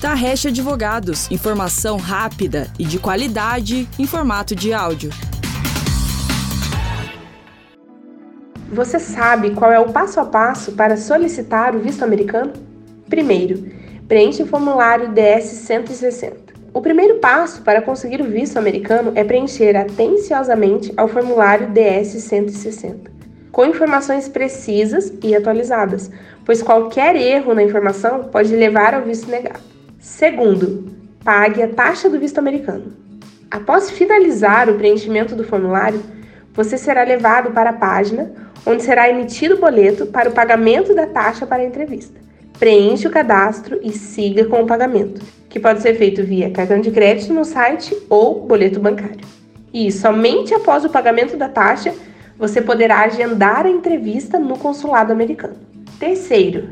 Tarrecha Advogados, informação rápida e de qualidade em formato de áudio. Você sabe qual é o passo a passo para solicitar o visto americano? Primeiro, preencha o formulário DS-160. O primeiro passo para conseguir o visto americano é preencher atenciosamente ao formulário DS-160, com informações precisas e atualizadas, pois qualquer erro na informação pode levar ao visto negado. Segundo, pague a taxa do visto americano. Após finalizar o preenchimento do formulário, você será levado para a página onde será emitido o boleto para o pagamento da taxa para a entrevista. Preencha o cadastro e siga com o pagamento, que pode ser feito via cartão de crédito no site ou boleto bancário. E somente após o pagamento da taxa você poderá agendar a entrevista no consulado americano. Terceiro,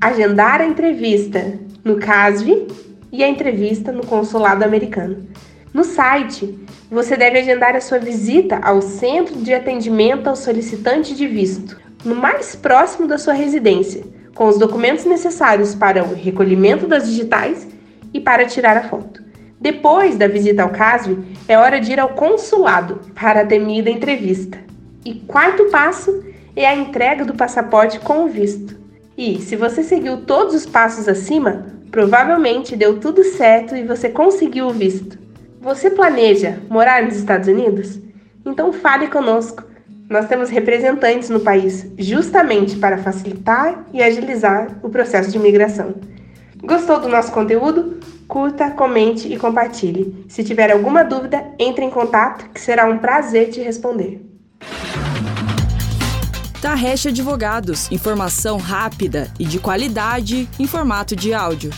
agendar a entrevista no CASV e a entrevista no consulado americano. No site, você deve agendar a sua visita ao Centro de Atendimento ao Solicitante de Visto, no mais próximo da sua residência, com os documentos necessários para o recolhimento das digitais e para tirar a foto. Depois da visita ao CASV, é hora de ir ao consulado para a temida entrevista. E quarto passo é a entrega do passaporte com o visto. E se você seguiu todos os passos acima, Provavelmente deu tudo certo e você conseguiu o visto. Você planeja morar nos Estados Unidos? Então fale conosco. Nós temos representantes no país justamente para facilitar e agilizar o processo de imigração. Gostou do nosso conteúdo? Curta, comente e compartilhe. Se tiver alguma dúvida, entre em contato que será um prazer te responder. Tarrecha Advogados, informação rápida e de qualidade em formato de áudio.